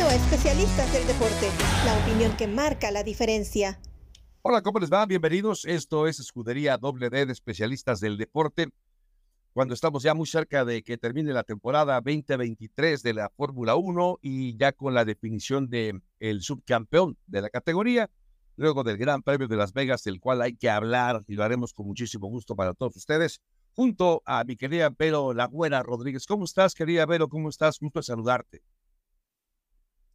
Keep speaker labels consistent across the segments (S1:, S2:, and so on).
S1: A Especialistas del Deporte, la opinión que marca la diferencia.
S2: Hola, ¿cómo les va? Bienvenidos. Esto es Escudería Doble D de Especialistas del Deporte. Cuando estamos ya muy cerca de que termine la temporada 2023 de la Fórmula 1 y ya con la definición de el subcampeón de la categoría, luego del Gran Premio de Las Vegas, del cual hay que hablar y lo haremos con muchísimo gusto para todos ustedes, junto a mi querida Vero Lagüera Rodríguez. ¿Cómo estás, querida Vero? ¿Cómo estás? Gusto saludarte.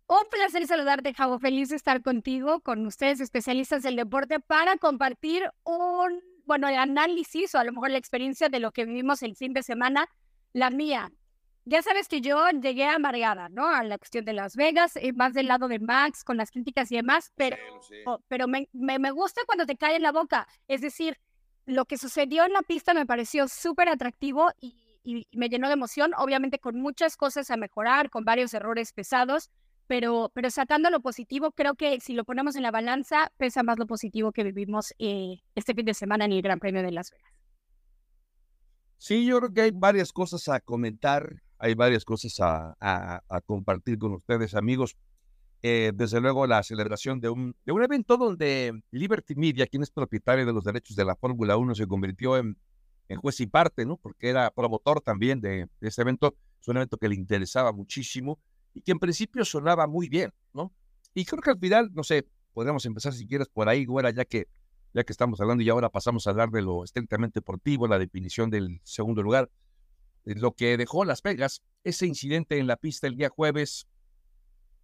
S3: Un placer saludarte, Javo. Feliz de estar contigo, con ustedes, especialistas del deporte, para compartir un, bueno, análisis o a lo mejor la experiencia de lo que vivimos el fin de semana, la mía. Ya sabes que yo llegué amargada, ¿no? A la cuestión de Las Vegas, eh, más del lado de Max, con las críticas y demás, pero, pero me, me, gusta cuando te cae en la boca. Es decir, lo que sucedió en la pista me pareció súper atractivo y, y me llenó de emoción, obviamente con muchas cosas a mejorar, con varios errores pesados, pero, pero sacando lo positivo, creo que si lo ponemos en la balanza, pesa más lo positivo que vivimos eh, este fin de semana en el Gran Premio de Las Vegas.
S2: Sí, yo creo que hay varias cosas a comentar, hay varias cosas a, compartir con ustedes, amigos. Eh, desde luego, la celebración de un, de un evento donde Liberty Media, quien es propietario de los derechos de la Fórmula 1, se convirtió en, en, juez y parte, ¿no? Porque era promotor también de, de este evento. Es un evento que le interesaba muchísimo y que en principio sonaba muy bien, ¿no? Y creo que al final, no sé, podríamos empezar si quieres por ahí, Güera, ya que, ya que estamos hablando y ahora pasamos a hablar de lo estrictamente deportivo, la definición del segundo lugar. Lo que dejó Las Vegas, ese incidente en la pista el día jueves,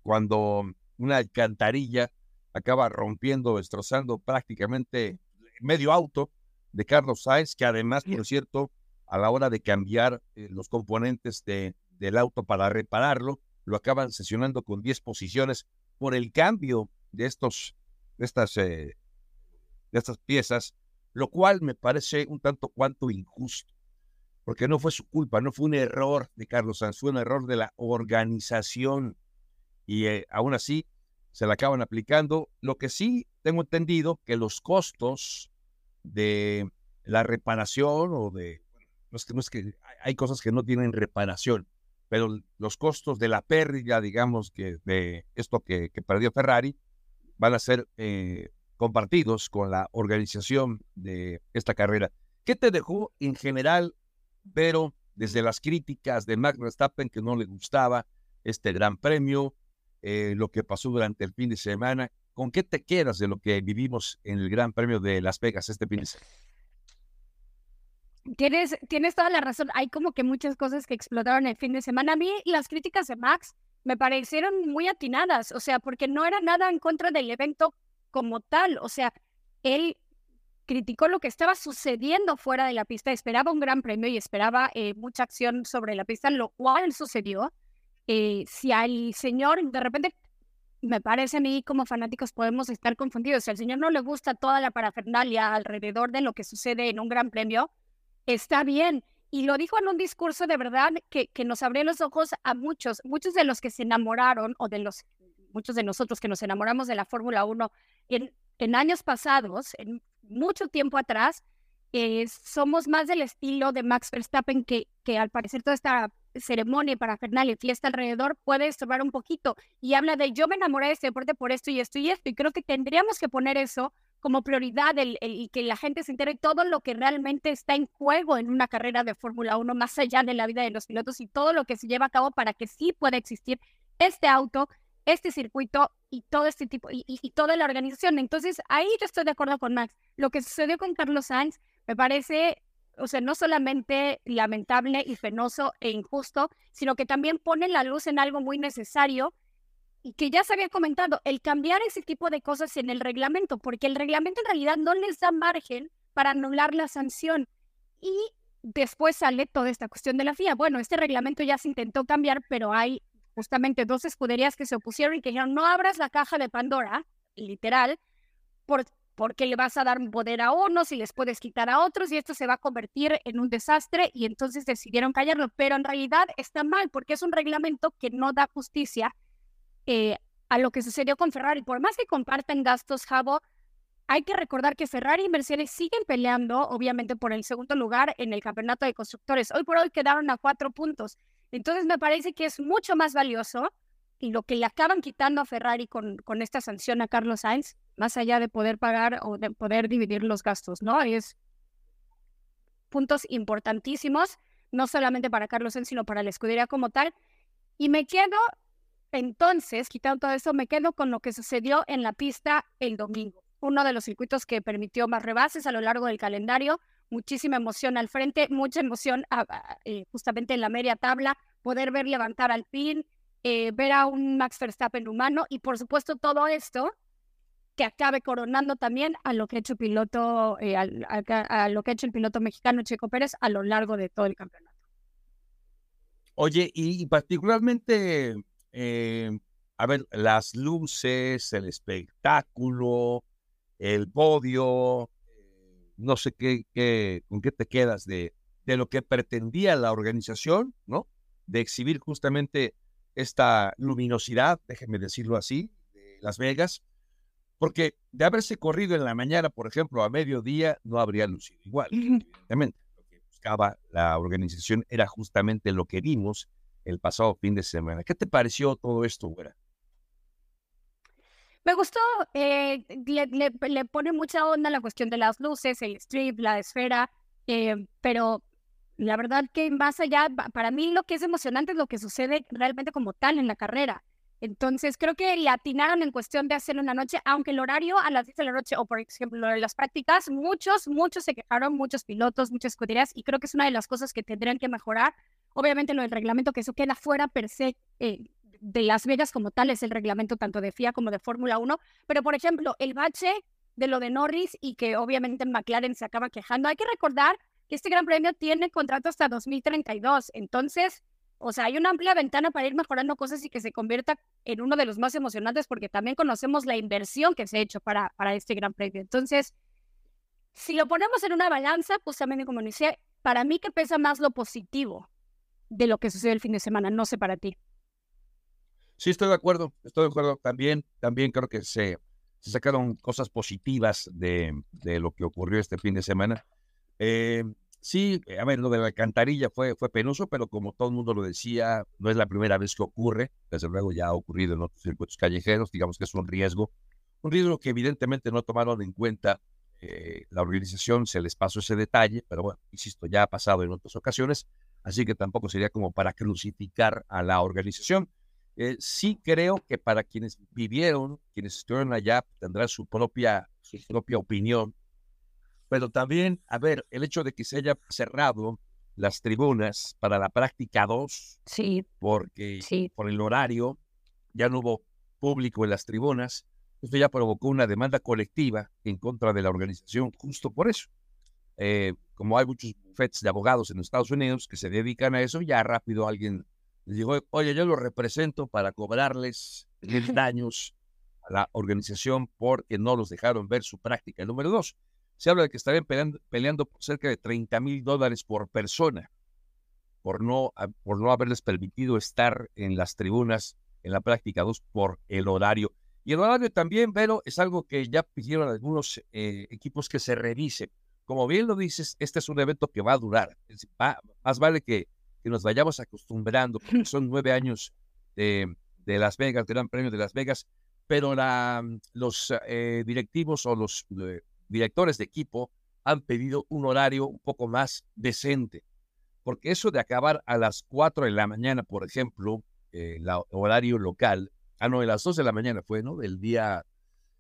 S2: cuando una alcantarilla acaba rompiendo, destrozando prácticamente medio auto de Carlos Sainz, que además, por cierto, a la hora de cambiar eh, los componentes de, del auto para repararlo, lo acaban sesionando con 10 posiciones por el cambio de, estos, de, estas, eh, de estas piezas, lo cual me parece un tanto cuanto injusto, porque no fue su culpa, no fue un error de Carlos Sanz, fue un error de la organización y eh, aún así se la acaban aplicando. Lo que sí tengo entendido que los costos de la reparación o de, no es no es que hay cosas que no tienen reparación, pero los costos de la pérdida, digamos, que de esto que, perdió Ferrari, van a ser eh, compartidos con la organización de esta carrera. ¿Qué te dejó en general, pero desde las críticas de Max Verstappen que no le gustaba este gran premio, eh, lo que pasó durante el fin de semana? ¿Con qué te quedas de lo que vivimos en el Gran Premio de Las Vegas este fin de semana?
S3: Tienes, tienes toda la razón. Hay como que muchas cosas que explotaron el fin de semana. A mí las críticas de Max me parecieron muy atinadas, o sea, porque no era nada en contra del evento como tal. O sea, él criticó lo que estaba sucediendo fuera de la pista, esperaba un gran premio y esperaba eh, mucha acción sobre la pista, lo cual sucedió. Eh, si al señor de repente me parece a mí como fanáticos podemos estar confundidos. Si al señor no le gusta toda la parafernalia alrededor de lo que sucede en un gran premio, está bien. Y lo dijo en un discurso de verdad que, que nos abrió los ojos a muchos, muchos de los que se enamoraron o de los, muchos de nosotros que nos enamoramos de la Fórmula 1 en, en años pasados, en mucho tiempo atrás, eh, somos más del estilo de Max Verstappen que, que al parecer toda esta ceremonia para Fernal y fiesta alrededor puede estorbar un poquito y habla de yo me enamoré de este deporte por esto y esto y esto y creo que tendríamos que poner eso como prioridad el, y que la gente se entere todo lo que realmente está en juego en una carrera de Fórmula 1, más allá de la vida de los pilotos y todo lo que se lleva a cabo para que sí pueda existir este auto, este circuito y todo este tipo, y, y, toda la organización. Entonces, ahí yo estoy de acuerdo con Max. Lo que sucedió con Carlos Sainz me parece, o sea, no solamente lamentable y penoso e injusto, sino que también pone la luz en algo muy necesario y que ya se había comentado, el cambiar ese tipo de cosas en el reglamento, porque el reglamento en realidad no les da margen para anular la sanción. Y después sale toda esta cuestión de la FIA. Bueno, este reglamento ya se intentó cambiar, pero hay justamente dos escuderías que se opusieron y que dijeron, no abras la caja de Pandora, literal, por, porque le vas a dar poder a unos y les puedes quitar a otros y esto se va a convertir en un desastre y entonces decidieron callarlo, pero en realidad está mal porque es un reglamento que no da justicia eh, a lo que sucedió con Ferrari. Por más que compartan gastos, Javo, hay que recordar que Ferrari y Mercedes siguen peleando, obviamente, por el segundo lugar en el campeonato de constructores. Hoy por hoy quedaron a cuatro puntos. Entonces, me parece que es mucho más valioso lo que le acaban quitando a Ferrari con, esta sanción a Carlos Sainz, más allá de poder pagar o de poder dividir los gastos, ¿no? Y es puntos importantísimos, no solamente para Carlos Sainz, sino para la escudería como tal. Y me quedo, entonces, quitando todo eso, me quedo con lo que sucedió en la pista el domingo. Uno de los circuitos que permitió más rebases a lo largo del calendario, muchísima emoción al frente, mucha emoción eh, justamente en la media tabla, poder ver levantar al pin, eh, ver a un Max Verstappen humano y por supuesto todo esto que acabe coronando también a lo que ha hecho piloto, eh, a, que ha hecho el piloto mexicano Checo Pérez a lo largo de todo el campeonato.
S2: Oye, y, particularmente, eh, a ver, las luces, el espectáculo, el podio, no sé qué, qué, con qué te quedas de, de lo que pretendía la organización, ¿no? De exhibir justamente esta luminosidad, déjenme decirlo así, de Las Vegas, porque de haberse corrido en la mañana, por ejemplo, a mediodía, no habría lucido igual, evidentemente. Lo que buscaba la organización era justamente lo que vimos el pasado fin de semana. ¿Qué te pareció todo esto, güera?
S3: Me gustó, eh, le, pone mucha onda la cuestión de las luces, el strip, la esfera, eh, pero la verdad que más allá, para mí lo que es emocionante es lo que sucede realmente como tal en la carrera. Entonces creo que le atinaron en cuestión de hacerlo una noche, aunque el horario a las 10 de la noche o por ejemplo las prácticas, muchos, muchos se quejaron, muchos pilotos, muchas escuderías y creo que es una de las cosas que tendrían que mejorar. Obviamente lo del reglamento, que eso queda fuera per se eh, de Las Vegas como tal, es el reglamento tanto de FIA como de Fórmula 1, pero por ejemplo el bache de lo de Norris y que obviamente McLaren se acaba quejando, hay que recordar que este Gran Premio tiene contrato hasta 2032. Entonces, o sea, hay una amplia ventana para ir mejorando cosas y que se convierta en uno de los más emocionantes porque también conocemos la inversión que se ha hecho para, para este Gran Premio. Entonces, si lo ponemos en una balanza, justamente como decía, para mí que pesa más lo positivo de lo que sucedió el fin de semana, no sé para ti.
S2: Sí, estoy de acuerdo, estoy de acuerdo. También, también creo que se, se sacaron cosas positivas de, de lo que ocurrió este fin de semana. Eh, sí, a ver, lo de la alcantarilla fue, fue penoso, pero como todo el mundo lo decía, no es la primera vez que ocurre. Desde luego ya ha ocurrido en otros circuitos callejeros, digamos que es un riesgo. Un riesgo que evidentemente no tomaron en cuenta eh, la organización, se les pasó ese detalle, pero bueno, insisto, ya ha pasado en otras ocasiones, así que tampoco sería como para crucificar a la organización. Eh, sí creo que para quienes vivieron, quienes estuvieron allá, tendrán su propia, su propia opinión pero también, a ver, el hecho de que se haya cerrado las tribunas para la práctica 2,
S3: sí,
S2: porque
S3: sí.
S2: por el horario ya no hubo público en las tribunas, esto ya provocó una demanda colectiva en contra de la organización justo por eso. Eh, como hay muchos bufetes de abogados en Estados Unidos que se dedican a eso, ya rápido alguien les dijo, oye, yo lo represento para cobrarles daños a la organización porque no los dejaron ver su práctica. El número dos, se habla de que estarían peleando, por cerca de 30 mil dólares por persona por no, por no haberles permitido estar en las tribunas en la práctica 2 por el horario. Y el horario también, pero es algo que ya pidieron algunos eh, equipos que se revise. Como bien lo dices, este es un evento que va a durar. más vale que, que, nos vayamos acostumbrando, porque son nueve años de, de Las Vegas, Gran Premio de Las Vegas, pero la, los eh, directivos o los eh, directores de equipo han pedido un horario un poco más decente, porque eso de acabar a las 4 de la mañana, por ejemplo, el eh, horario local, ah, no, a las 2 de la mañana fue, ¿no? Del día,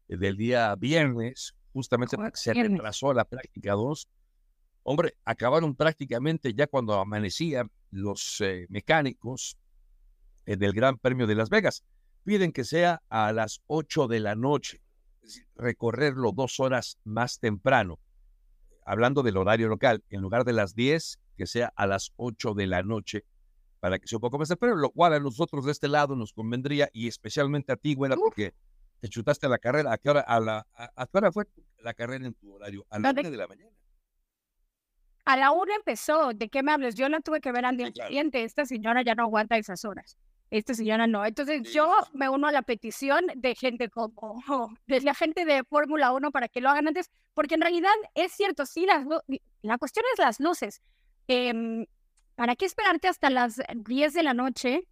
S2: del día viernes, justamente se retrasó la práctica 2. Hombre, acabaron prácticamente ya cuando amanecían los eh, mecánicos eh, del Gran Premio de Las Vegas. Piden que sea a las 8 de la noche recorrerlo dos horas más temprano, hablando del horario local, en lugar de las 10, que sea a las 8 de la noche, para que sea un poco más temprano, lo cual a nosotros de este lado nos convendría, y especialmente a ti, buena, porque te chutaste la carrera. ¿A qué hora, a la, a, qué hora fue la carrera en tu horario? A la una de la mañana.
S3: A la una empezó. ¿De qué me hablas? Yo la tuve que ver al día siguiente. Esta señora ya no aguanta esas horas esta señora no. Entonces yo me uno a la petición de gente como, de la gente de Fórmula 1 para que lo hagan antes, porque en realidad es cierto, sí, las, la cuestión es las luces. Em, ¿Para qué esperarte hasta las 10 de la noche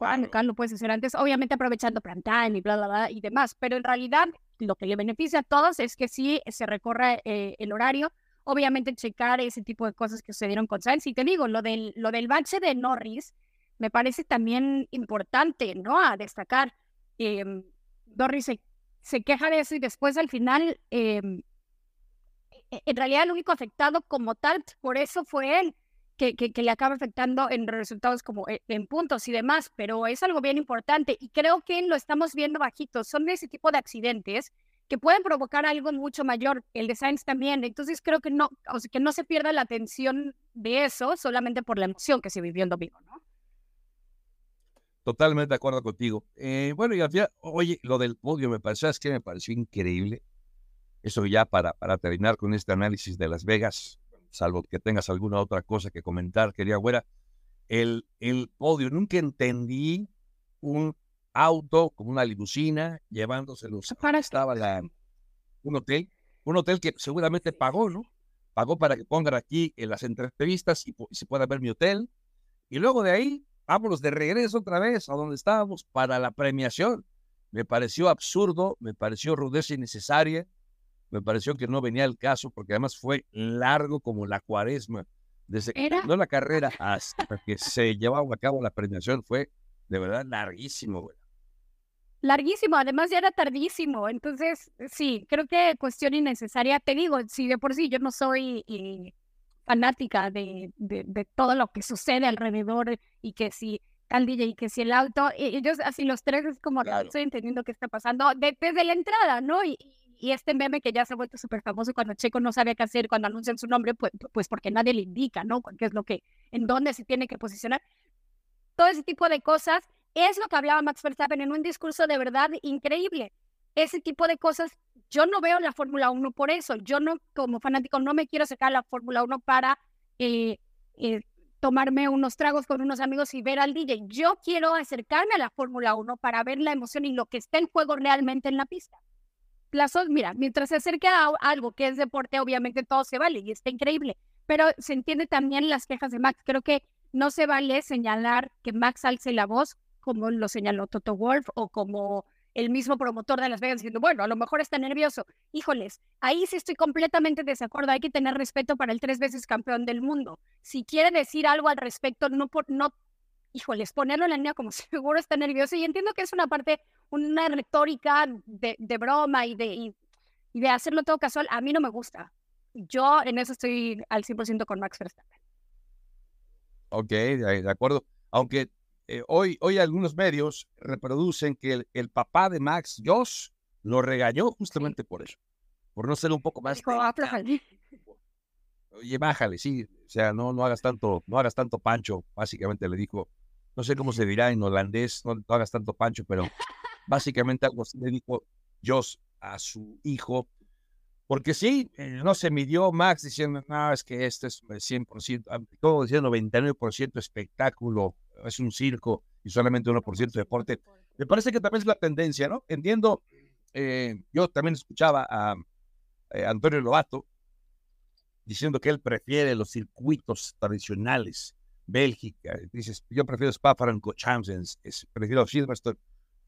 S3: acá lo puedes hacer antes, obviamente aprovechando time y bla, bla, bla y demás, pero en realidad lo que le beneficia a todos es que sí se recorre eh, el horario, obviamente checar ese tipo de cosas que sucedieron con Sainz. Y te digo, lo del, lo del bache de Norris me parece también importante, ¿no? A destacar. Em, Norris se, queja de eso y después al final, em, e, en realidad el único afectado como tal, por eso fue él que, que, le acaba afectando en resultados como eh, en puntos y demás, pero es algo bien importante y creo que lo estamos viendo bajito. Son ese tipo de accidentes que pueden provocar algo mucho mayor, el de Sainz también. Entonces creo que no, o sea, que no se pierda la atención de eso solamente por la emoción que se vivió en domingo, ¿no?
S2: Totalmente de acuerdo contigo. Eh, bueno, y al oye, lo del podio me pareció, es que me pareció increíble. Eso ya para, para terminar con este análisis de Las Vegas, salvo que tengas alguna otra cosa que comentar, quería güera, el, el podio, nunca entendí un auto como una limusina llevándoselos. Para estaba la, un hotel, un hotel que seguramente pagó, ¿no? Pagó para que pongan aquí en las entrevistas y, se pueda ver mi hotel. Y luego de ahí, vámonos de regreso otra vez a donde estábamos para la premiación. Me pareció absurdo, me pareció rudeza innecesaria me pareció que no venía el caso porque además fue largo como la cuaresma. Desde que no la carrera hasta que se llevaba a cabo la premiación fue de verdad larguísimo, güey.
S3: Larguísimo, además ya era tardísimo, entonces sí, creo que cuestión innecesaria. Te digo, si de por sí yo no soy eh, fanática de, de, todo lo que sucede alrededor y que si tal DJ y que si el auto, ellos así los tres es como estoy entendiendo qué está pasando desde la entrada, ¿no? Y, y este meme que ya se ha vuelto súper famoso cuando Checo no sabe qué hacer cuando anuncian su nombre, pues, pues porque nadie le indica, ¿no? ¿Qué es lo que, en dónde se tiene que posicionar? Todo ese tipo de cosas es lo que hablaba Max Verstappen en un discurso de verdad increíble. Ese tipo de cosas, yo no veo la Fórmula 1 por eso. Yo no, como fanático, no me quiero sacar la Fórmula 1 para eh, eh, tomarme unos tragos con unos amigos y ver al DJ. Yo quiero acercarme a la Fórmula 1 para ver la emoción y lo que está en juego realmente en la pista mira, mientras se acerque a algo que es deporte, obviamente todo se vale y está increíble, pero se entiende también las quejas de Max. Creo que no se vale señalar que Max alce la voz como lo señaló Toto Wolf o como el mismo promotor de Las Vegas diciendo, bueno, a lo mejor está nervioso. Híjoles, ahí sí estoy completamente de desacuerdo. Hay que tener respeto para el tres veces campeón del mundo. Si quiere decir algo al respecto, no, por, no híjoles, ponerlo en la línea como seguro está nervioso. Y entiendo que es una parte, una retórica de, de broma y de, y, de hacerlo todo casual. A mí no me gusta. Yo en eso estoy al 100% con Max Verstappen.
S2: Ok, de acuerdo. Aunque eh, hoy, hoy algunos medios reproducen que el, el, papá de Max, Josh, lo regañó justamente por eso. Por no ser un poco más.
S3: Dijo,
S2: Oye, bájale, sí. O sea, no, no hagas tanto, no hagas tanto pancho, básicamente le dijo no sé cómo se dirá en holandés, no, hagas tanto pancho, pero básicamente algo así le dijo Joss a su hijo, porque sí, eh, no se midió Max diciendo, no, es que esto es 100%, ah, todo diciendo 99% espectáculo, es un circo y solamente 1% deporte. Me parece que también es la tendencia, ¿no? Entiendo, eh, yo también escuchaba a eh, Antonio Lobato diciendo que él prefiere los circuitos tradicionales Bélgica, dices, yo prefiero Spa-Francorchamps, prefiero Silverstone.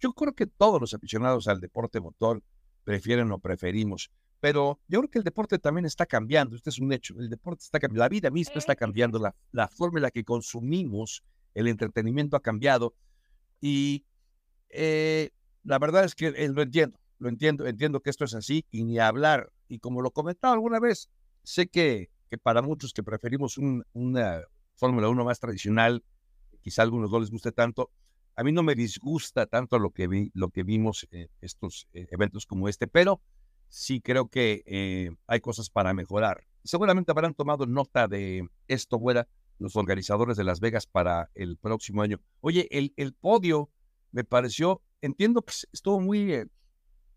S2: Yo creo que todos los aficionados al deporte motor prefieren o preferimos, pero yo creo que el deporte también está cambiando, este es un hecho, el deporte está cambiando, la vida misma está cambiando, la, la forma en la que consumimos el entretenimiento ha cambiado y eh, la verdad es que eh, lo entiendo, lo entiendo, entiendo que esto es así y ni hablar, y como lo comentaba alguna vez, sé que, que para muchos que preferimos un, una, Fórmula 1 más tradicional, quizá a algunos no les guste tanto. A mí no me disgusta tanto lo que, vi, lo que vimos en estos eh, eventos como este, pero sí creo que eh, hay cosas para mejorar. Seguramente habrán tomado nota de esto, fuera los organizadores de Las Vegas para el próximo año. Oye, el, el podio me pareció, entiendo que estuvo muy,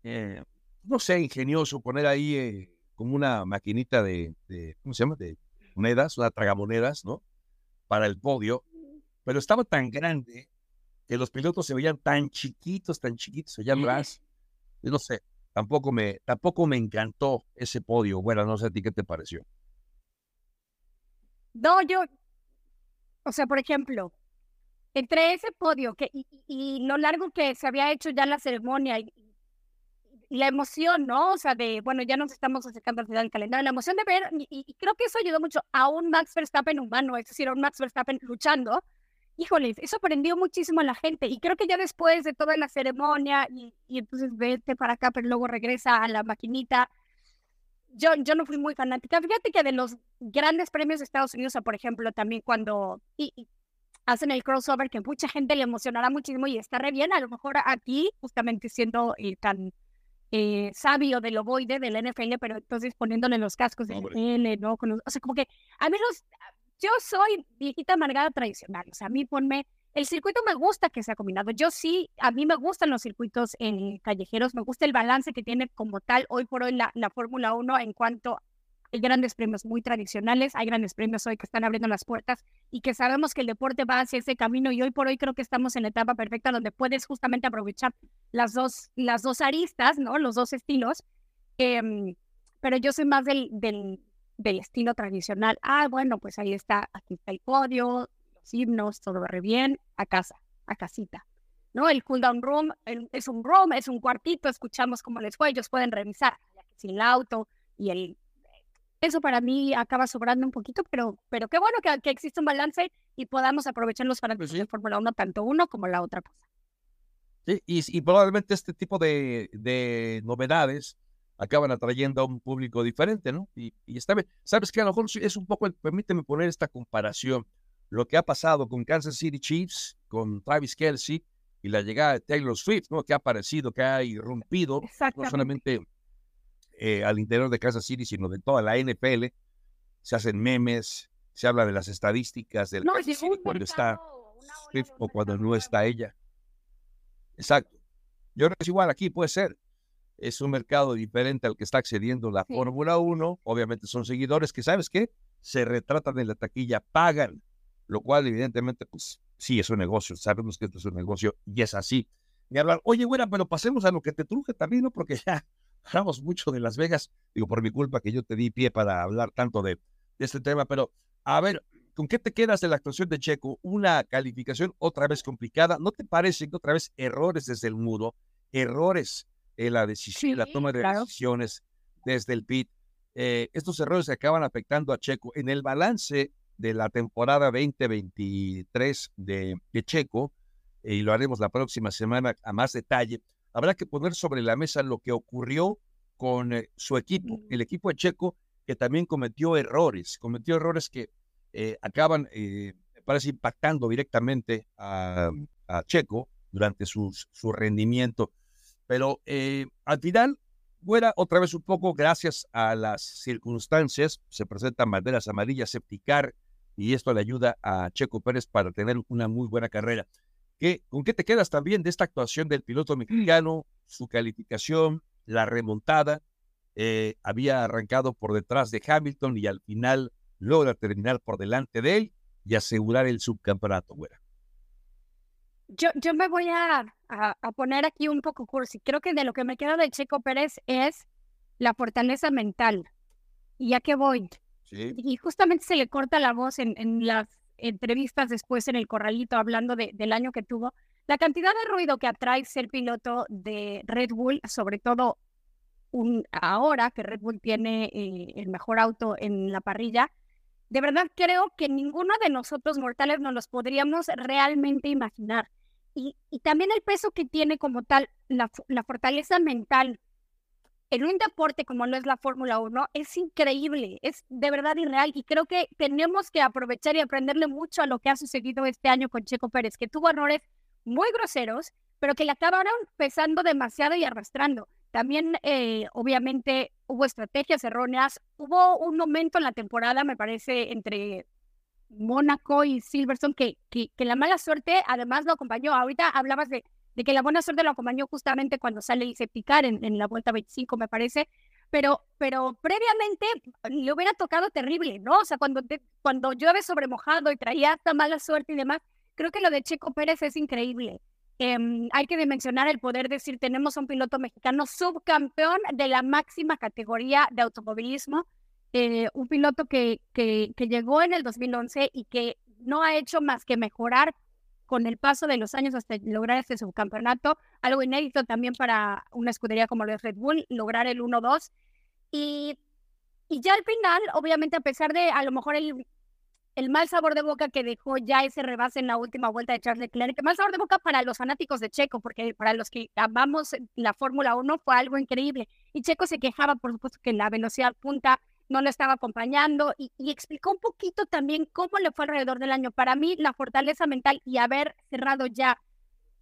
S2: eh, no sé, ingenioso poner ahí como una maquinita de, de, ¿cómo se llama? De monedas, una tragamonedas, ¿no? Para el podio, pero estaba tan grande que los pilotos se veían tan chiquitos, tan chiquitos allá atrás. Yo no sé, tampoco me, tampoco me encantó ese podio. Bueno, no sé a ti qué te pareció.
S3: No, yo, o sea, por ejemplo, entre ese podio que, y, y, lo largo que se había hecho ya la ceremonia y, la emoción, ¿no? O sea, de, bueno, ya nos estamos acercando al final del calendario, la emoción de ver, y, creo que eso ayudó mucho a un Max Verstappen humano, es decir, a un Max Verstappen luchando. Híjoles, eso prendió muchísimo a la gente. Y creo que ya después de toda la ceremonia, y, y entonces vete para acá, pero luego regresa a la maquinita. Yo, yo no fui muy fanática. Fíjate que de los grandes premios de Estados Unidos, por ejemplo, también cuando y, hacen el crossover, que mucha gente le emocionará muchísimo y está re bien, a lo mejor aquí, justamente siendo eh, tan eh, sabio del ovoide del NFL, pero entonces poniéndole los cascos de NFL, ¿no? o sea, como que a mí los, yo soy viejita amargada tradicional, o sea, a mí ponme, el circuito me gusta que sea combinado, yo sí, a mí me gustan los circuitos en callejeros, me gusta el balance que tiene como tal hoy por hoy la, la Fórmula 1 en cuanto hay grandes premios muy tradicionales, hay grandes premios hoy que están abriendo las puertas y que sabemos que el deporte va hacia ese camino y hoy por hoy creo que estamos en la etapa perfecta donde puedes justamente aprovechar las dos, las dos aristas, ¿no? Los dos estilos. Em, pero yo soy más del, del, del, estilo tradicional. Ah, bueno, pues ahí está, aquí está el podio, los himnos, todo re bien, a casa, a casita. ¿No? El cool down room es un room, es un cuartito, escuchamos cómo les fue, ellos pueden revisar, sin el auto y el eso para mí acaba sobrando un poquito, pero, pero qué bueno que, que existe un balance y podamos aprovechar los fanáticos pues de Fórmula 1, tanto uno como la otra cosa.
S2: Sí, y, probablemente este tipo de, de, novedades acaban atrayendo a un público diferente, ¿no? Y, y está bien. Sabes que a lo mejor es un poco, permíteme poner esta comparación, lo que ha pasado con Kansas City Chiefs, con Travis Kelsey y la llegada de Taylor Swift, ¿no? Que ha aparecido, que ha irrumpido, no solamente eh, al interior de Kansas City, sino de toda la NFL. Se hacen memes, se habla de las estadísticas del
S3: no,
S2: cuando está o cuando no está ella. Exacto. Yo creo que es igual aquí, puede ser. Es un mercado diferente al que está accediendo la Fórmula 1. Obviamente son seguidores que, ¿sabes qué? Se retratan en la taquilla, pagan, lo cual evidentemente, pues sí, es un negocio. Sabemos que esto es un negocio y es así. Y hablar, oye, bueno, pero pasemos a lo que te truje también, ¿no? Porque ya hablamos mucho de Las Vegas, digo, por mi culpa que yo te di pie para hablar tanto de, este tema, pero a ver, ¿con qué te quedas de la actuación de Checo? Una calificación otra vez complicada, ¿no te parece que otra vez errores desde el mudo, errores en la decisión, la toma de decisiones desde el pit? Eh, estos errores se acaban afectando a Checo. En el balance de la temporada 2023 de, de Checo, y lo haremos la próxima semana a más detalle, habrá que poner sobre la mesa lo que ocurrió con eh, su equipo, el equipo de Checo, que también cometió errores, cometió errores que eh, acaban, eh, me parece, impactando directamente a, Checo durante su rendimiento. Pero al final, fuera otra vez un poco, gracias a las circunstancias, se presentan banderas amarillas, septicar, y esto le ayuda a Checo Pérez para tener una muy buena carrera. ¿Con qué te quedas también de esta actuación del piloto mexicano, su calificación, la remontada? Eh, había arrancado por detrás de Hamilton y al final logra terminar por delante de él y asegurar el subcampeonato, güera.
S3: Yo, yo me voy a, a, poner aquí un poco cursi. Creo que de lo que me queda de Checo Pérez es la fortaleza mental. Y ya que voy. Y justamente se le corta la voz en, en las entrevistas después en el corralito hablando de, del año que tuvo, la cantidad de ruido que atrae ser piloto de Red Bull, sobre todo un, ahora que Red Bull tiene eh, el mejor auto en la parrilla, de verdad creo que ninguno de nosotros mortales nos los podríamos realmente imaginar. Y, y también el peso que tiene como tal la, la fortaleza mental en un deporte como lo es la Fórmula 1 es increíble, es de verdad irreal y creo que tenemos que aprovechar y aprenderle mucho a lo que ha sucedido este año con Checo Pérez, que tuvo errores muy groseros, pero que le acabaron pesando demasiado y arrastrando. También, eh, obviamente, hubo estrategias erróneas. Hubo un momento en la temporada, me parece, entre Mónaco y Silverstone, que, que, que la mala suerte además lo acompañó. Ahorita hablabas de de que la buena suerte lo acompañó justamente cuando sale y se picar en, la vuelta 25, me parece, pero, pero previamente le hubiera tocado terrible, ¿no? O sea, cuando, cuando llueve sobre mojado y traía hasta mala suerte y demás, creo que lo de Checo Pérez es increíble. Em, hay que dimensionar el poder decir, tenemos un piloto mexicano subcampeón de la máxima categoría de automovilismo, eh, un piloto que, que, que llegó en el 2011 y que no ha hecho más que mejorar con el paso de los años hasta lograr este subcampeonato, algo inédito también para una escudería como la Red Bull, lograr el 1-2. Y, y ya al final, obviamente, a pesar de a lo mejor el, el mal sabor de boca que dejó ya ese rebase en la última vuelta de Charles Leclerc, mal sabor de boca para los fanáticos de Checo, porque para los que amamos la Fórmula 1 fue algo increíble. Y Checo se quejaba, por supuesto, que la velocidad punta no lo estaba acompañando y, explicó un poquito también cómo le fue alrededor del año. Para mí, la fortaleza mental y haber cerrado ya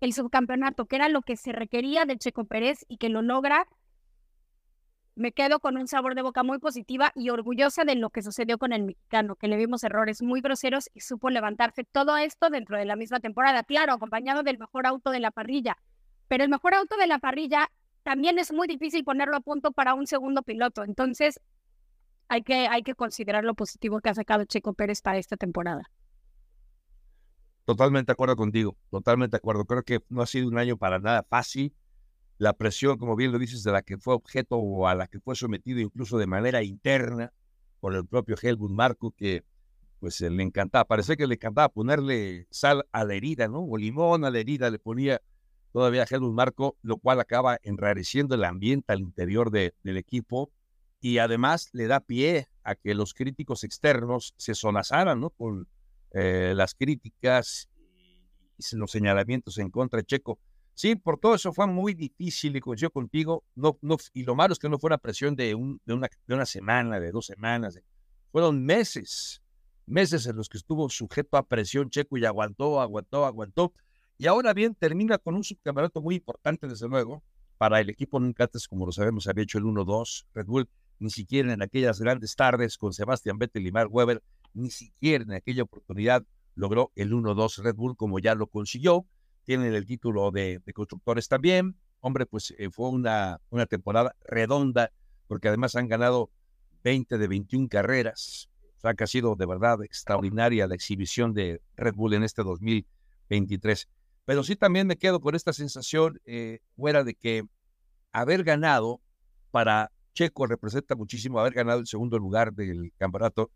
S3: el subcampeonato, que era lo que se requería de Checo Pérez y que lo logra, me quedo con un sabor de boca muy positiva y orgullosa de lo que sucedió con el mexicano, que le vimos errores muy groseros y supo levantarse todo esto dentro de la misma temporada, claro, acompañado del mejor auto de la parrilla. Pero el mejor auto de la parrilla también es muy difícil ponerlo a punto para un segundo piloto. Entonces, hay que, hay que considerar lo positivo que ha sacado Checo Pérez para esta temporada.
S2: Totalmente de acuerdo contigo, totalmente de acuerdo. Creo que no ha sido un año para nada fácil la presión, como bien lo dices, de la que fue objeto o a la que fue sometido incluso de manera interna por el propio Helmut Marco, que pues le encantaba, parece que le encantaba ponerle sal a la herida, ¿no? O limón a la herida le ponía todavía a Helmut Marco, lo cual acaba enrareciendo el ambiente al interior de, del equipo y además le da pie a que los críticos externos se sonazaran, ¿no? Con eh, las críticas y los señalamientos en contra de Checo. Sí, por todo eso fue muy difícil y contigo. No, no, y lo malo es que no fue una presión de, un, de, una, de una semana, de dos semanas. fueron meses, meses en los que estuvo sujeto a presión Checo y aguantó, aguantó, aguantó. Y ahora bien, termina con un subcampeonato muy importante, desde luego, para el equipo nunca antes, como lo sabemos, había hecho el 1-2. Red Bull, ni siquiera en aquellas grandes tardes con Sebastián Vettel y Mark Webber, ni siquiera en aquella oportunidad logró el 1-2 Red Bull como ya lo consiguió tienen el título de, constructores también. Hombre, pues eh, fue una, una temporada redonda, porque además han ganado 20 de 21 carreras. O sea, que ha sido de verdad extraordinaria la exhibición de Red Bull en este 2023. Pero sí también me quedo con esta sensación eh, fuera de que haber ganado para Checo representa muchísimo haber ganado el segundo lugar del campeonato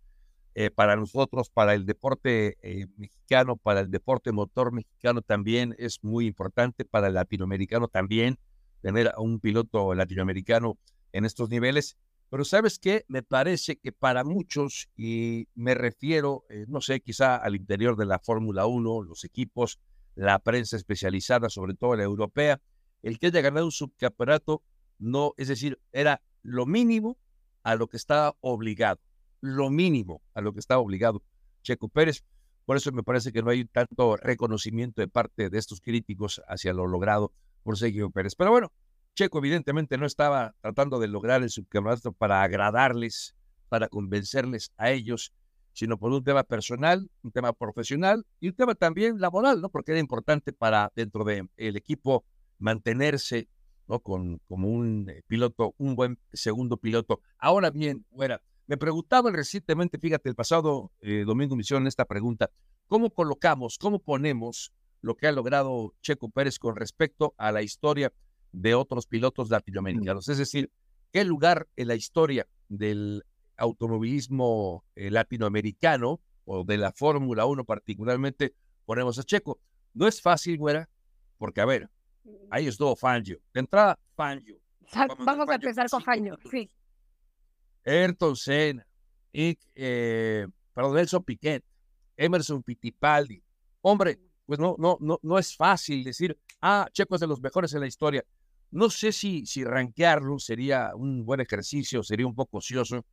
S2: eh, para nosotros, para el deporte eh, mexicano, para el deporte motor mexicano también es muy importante, para el latinoamericano también, tener a un piloto latinoamericano en estos niveles. Pero sabes qué, me parece que para muchos, y me refiero, eh, no sé, quizá al interior de la Fórmula 1, los equipos, la prensa especializada, sobre todo la europea, el que haya ganado un subcampeonato, no, es decir, era lo mínimo a lo que estaba obligado lo mínimo a lo que estaba obligado Checo Pérez. Por eso me parece que no hay tanto reconocimiento de parte de estos críticos hacia lo logrado por Sergio Pérez. Pero bueno, Checo evidentemente no estaba tratando de lograr el subcampeonato para agradarles, para convencerles a ellos, sino por un tema personal, un tema profesional y un tema también laboral, ¿no? Porque era importante para dentro del equipo mantenerse, ¿no? Con como un eh, piloto, un buen segundo piloto. Ahora bien, fuera me preguntaba recientemente, fíjate, el pasado eh, domingo me hicieron esta pregunta, ¿cómo colocamos, cómo ponemos lo que ha logrado Checo Pérez con respecto a la historia de otros pilotos latinoamericanos? Es decir, ¿qué lugar en la historia del automovilismo eh, latinoamericano o de la Fórmula 1 particularmente ponemos a Checo? No es fácil, güera, porque a ver, ahí estuvo Fangio. De entrada, Fangio.
S3: Vamos, a empezar con Fangio, sí.
S2: Ayrton Senna, y, eh, perdón, Nelson Piquet, Emerson Fittipaldi. Hombre, pues no, no, no, no es fácil decir, ah, Checo es de los mejores en la historia. No sé si, si rankearlo sería un buen ejercicio, sería un poco ocioso,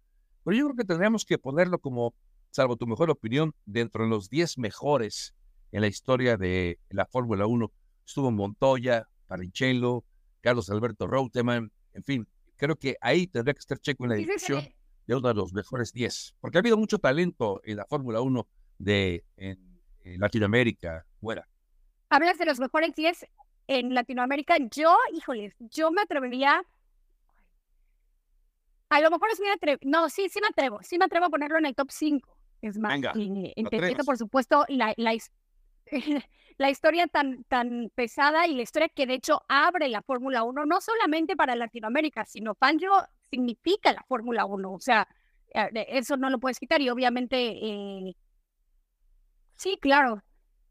S2: pero yo creo que tendríamos que ponerlo como, salvo tu mejor opinión, dentro de los 10 mejores en la historia de la Fórmula 1. Estuvo Montoya, Parincello, Carlos Alberto Reutemann, en fin, creo que ahí tendría que estar Checo en la dirección de uno de los mejores 10, porque ha habido mucho talento en la Fórmula 1 de en, Latinoamérica, fuera.
S3: Hablas de los mejores 10 en Latinoamérica. Yo, híjoles, yo me atrevería. A lo mejor es muy atrevo. No, sí, sí me atrevo. Sí me atrevo a ponerlo en el top 5. Es más, Venga, entendiendo, por supuesto, la, la, la historia tan, tan pesada y la historia que de hecho abre la Fórmula 1, no solamente para Latinoamérica, sino Fangio significa la Fórmula 1, o sea, eh, eso no lo puedes quitar y obviamente, eh, sí, claro,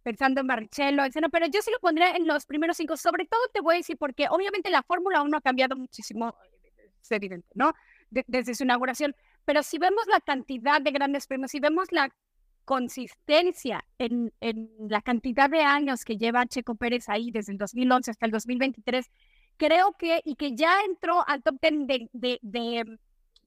S3: pensando en Barrichello, etc. Pero yo sí lo pondría en los primeros cinco. Sobre todo te voy a decir porque obviamente la Fórmula 1 ha cambiado muchísimo, es evidente, ¿no? desde su inauguración. Pero si vemos la cantidad de grandes premios, si vemos la consistencia en, en, la cantidad de años que lleva Checo Pérez ahí desde el 2011 hasta el 2023, creo que, y que ya entró al top 10 de, de, de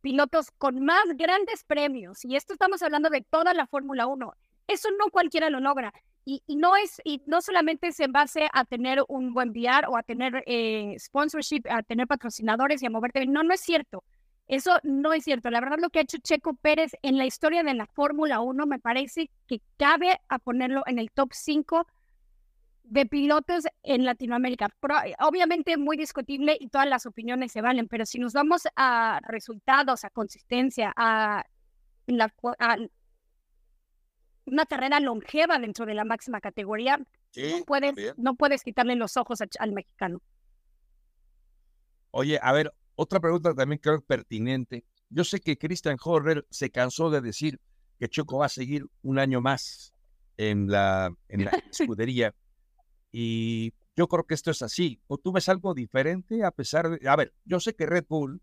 S3: pilotos con más grandes premios, y esto estamos hablando de toda la Fórmula 1, eso no cualquiera lo logra. Y, y, no es y no solamente es en base a tener un buen VR o a tener eh, sponsorship, a tener patrocinadores y a moverte. No, no es cierto. Eso no es cierto. La verdad, lo que ha hecho Checo Pérez en la historia de la Fórmula 1 me parece que cabe a ponerlo en el top 5 de pilotos en Latinoamérica. Eh, obviamente muy discutible y todas las opiniones se valen, pero si nos vamos a resultados, a consistencia, a, la, una carrera longeva dentro de la máxima categoría, no, puedes, no puedes quitarle los ojos al mexicano.
S2: Oye, a ver, otra pregunta también creo pertinente. Yo sé que Christian Horner se cansó de decir que Choco va a seguir un año más en la, en la escudería. y yo creo que esto es así. ¿O tú ves algo diferente a pesar de... A ver, yo sé que Red Bull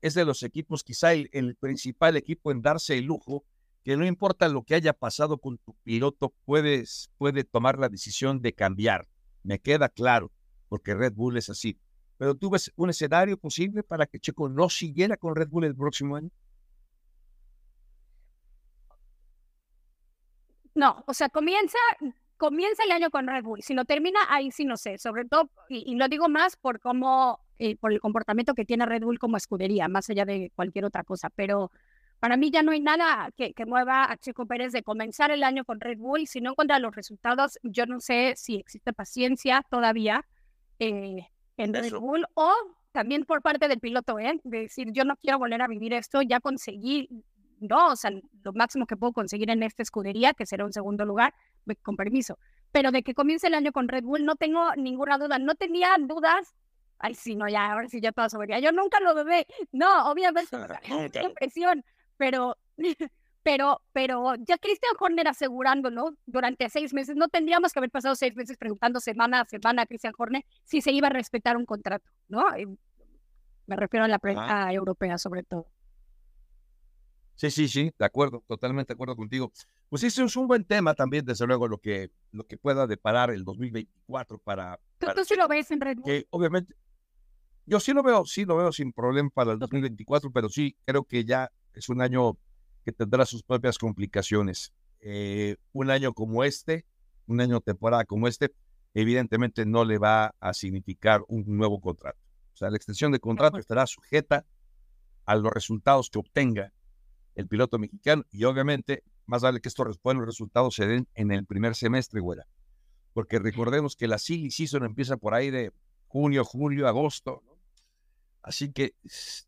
S2: es de los equipos, quizá el, principal equipo en darse el lujo, que no importa lo que haya pasado con tu piloto, puedes, puede tomar la decisión de cambiar. Me queda claro, porque Red Bull es así. Pero tú ves un escenario posible para que Checo no siguiera con Red Bull el próximo año.
S3: No, o sea, comienza, comienza el año con Red Bull. Si no termina, ahí sí no sé. Sobre todo, y, lo digo más por cómo, eh, por el comportamiento que tiene Red Bull como escudería, más allá de cualquier otra cosa. Pero para mí ya no hay nada que, mueva a Checo Pérez de comenzar el año con Red Bull. Si no encuentra los resultados, yo no sé si existe paciencia todavía. Eh, en Red Bull o también por parte del piloto, ¿eh? De decir, yo no quiero volver a vivir esto, ya conseguí, no, o sea, lo máximo que puedo conseguir en esta escudería, que será un segundo lugar, con permiso. Pero de que comience el año con Red Bull, no tengo ninguna duda, no tenía dudas. Ay, sí, no, ya, ahora sí ya todo sobería. Yo nunca lo dudé. No, obviamente, impresión, pero pero, pero ya Christian Horner asegurándolo durante seis meses, no tendríamos que haber pasado seis meses preguntando semana a semana a Christian Horner si se iba a respetar un contrato, ¿no? Me refiero a la prensa europea sobre todo.
S2: Sí, sí, sí, de acuerdo, totalmente de acuerdo contigo. Pues eso es un buen tema también, desde luego, lo que, lo que pueda deparar el 2024 para...
S3: ¿Tú, tú sí lo ves en Red Bull?
S2: Que obviamente, yo sí lo veo, sí lo veo sin problema para el 2024, pero sí creo que ya es un año que tendrá sus propias complicaciones. Eh, un año como este, un año temporada como este, evidentemente no le va a significar un nuevo contrato. O sea, la extensión de contrato estará sujeta a los resultados que obtenga el piloto mexicano y obviamente más vale que estos buenos resultados se den en el primer semestre, güera. Porque recordemos que la silly season empieza por ahí de junio, julio, agosto. Así que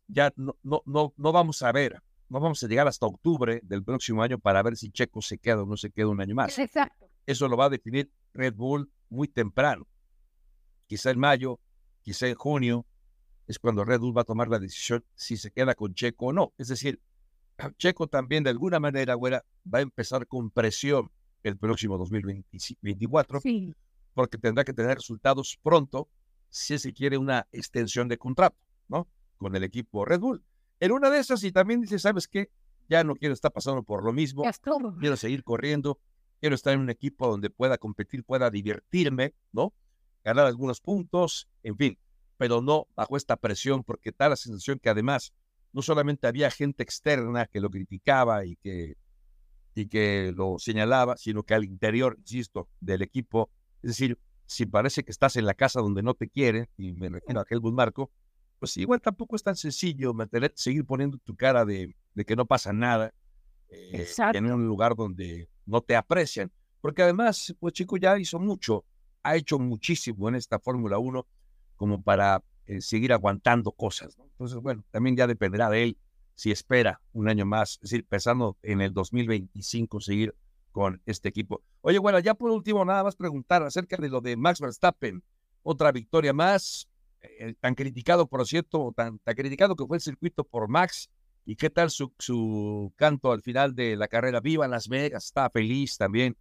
S2: ya no, no, no, no vamos a ver no vamos a llegar hasta octubre del próximo año para ver si Checo se queda o no se queda un año más.
S3: Exacto.
S2: Eso lo va a definir Red Bull muy temprano. Quizá en mayo, quizá en junio, es cuando Red Bull va a tomar la decisión si se queda con Checo o no. Es decir, Checo también de alguna manera, güera, va a empezar con presión el próximo 2024, sí. porque tendrá que tener resultados pronto si se quiere una extensión de contrato, ¿no? Con el equipo Red Bull. En una de esas, y también dice, ¿sabes qué? Ya no quiero estar pasando por lo mismo. Quiero seguir corriendo. Quiero estar en un equipo donde pueda competir, pueda divertirme, ¿no? Ganar algunos puntos, en fin, pero no bajo esta presión, porque da la sensación que además no solamente había gente externa que lo criticaba y que, y que lo señalaba, sino que al interior, insisto, del equipo, es decir, si parece que estás en la casa donde no te quieren, y me refiero a Helmut Marco, pues igual tampoco es tan sencillo mantener, seguir poniendo tu cara de, de que no pasa nada eh, en un lugar donde no te aprecian. Porque además, pues Chico ya hizo mucho, ha hecho muchísimo en esta Fórmula 1 como para eh, seguir aguantando cosas. Entonces, bueno, también ya dependerá de él si espera un año más, es decir, pensando en el 2025 seguir con este equipo. Oye, bueno, ya por último, nada más preguntar acerca de lo de Max Verstappen. Otra victoria más, eh, tan criticado, por cierto, tan, tan, criticado que fue el circuito por Max. ¿Y qué tal su, su canto al final de la carrera? Viva Las Vegas, está feliz también.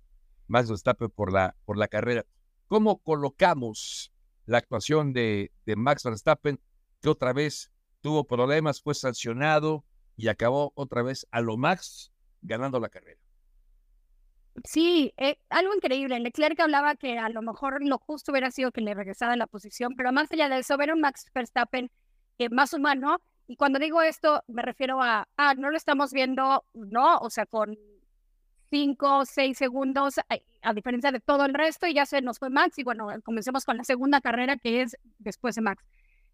S2: Max Verstappen por la, por la carrera. ¿Cómo colocamos la actuación de, de Max Verstappen, que otra vez tuvo problemas, fue sancionado y acabó otra vez a lo Max ganando la carrera?
S3: Sí, eh, algo increíble. Leclerc hablaba que a lo mejor lo justo hubiera sido que le regresara la posición, pero más allá de eso, un Max Verstappen eh, más humano. Y cuando digo esto, me refiero a, ah, no lo estamos viendo, no, o sea, con cinco o seis segundos, a, diferencia de todo el resto, y ya se nos fue Max. Y bueno, comencemos con la segunda carrera, que es después de Max.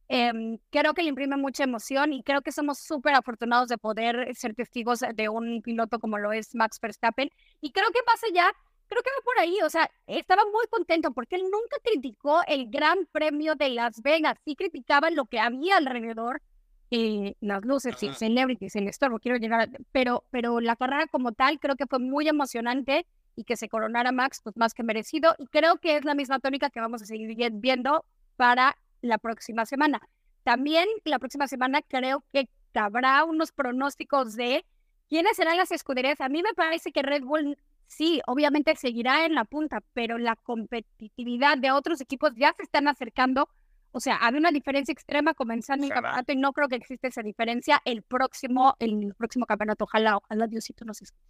S3: Em, creo que le imprime mucha emoción y creo que somos súper afortunados de poder ser testigos de un piloto como lo es Max Verstappen. Y creo que pasa ya, creo que va por ahí, o sea, estaba muy contento porque él nunca criticó el Gran Premio de Las Vegas, sí criticaba lo que había alrededor, eh, las luces, y celebrities, el estorbo, quiero llegar, pero, pero la carrera como tal creo que fue muy emocionante y que se coronara Max, pues más que merecido, y creo que es la misma tónica que vamos a seguir viendo para la próxima semana. También la próxima semana creo que habrá unos pronósticos de quiénes serán las escuderías. A mí me parece que Red Bull sí, obviamente seguirá en la punta, pero la competitividad de otros equipos ya se están acercando. O sea, hay una diferencia extrema comenzando el campeonato y no creo que exista esa diferencia el próximo, el próximo campeonato. Ojalá, ojalá Diosito nos escuche.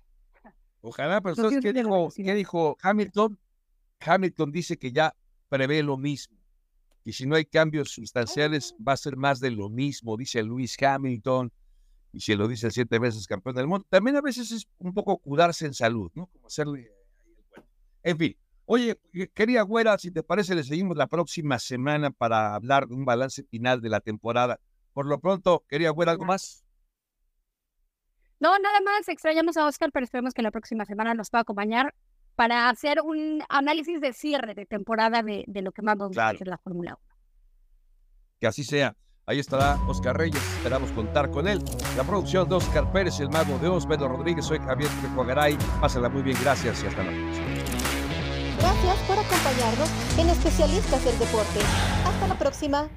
S2: Ojalá, pero ¿qué dijo, ¿qué dijo Hamilton? Hamilton dice que ya prevé lo mismo y si no hay cambios sustanciales va a ser más de lo mismo, dice Luis Hamilton, y si lo dice siete veces campeón del mundo. También a veces es un poco cuidarse en salud, ¿no? Como hacerle En fin, oye, quería Güera, si te parece, le seguimos la próxima semana para hablar de un balance final de la temporada. Por lo pronto, quería Güera, ¿algo más?
S3: No, nada más, extrañamos a Oscar, pero esperemos que la próxima semana nos pueda acompañar para hacer un análisis de cierre de temporada de, lo que más nos gusta la Fórmula 1.
S2: Que así sea. Ahí estará Oscar Reyes, esperamos contar con él. La producción de Oscar Pérez, el mago de Osvaldo Rodríguez, soy Javier Garay. Pásenla muy bien, gracias y hasta la próxima.
S1: Gracias por acompañarnos en Especialistas del Deporte. Hasta la próxima.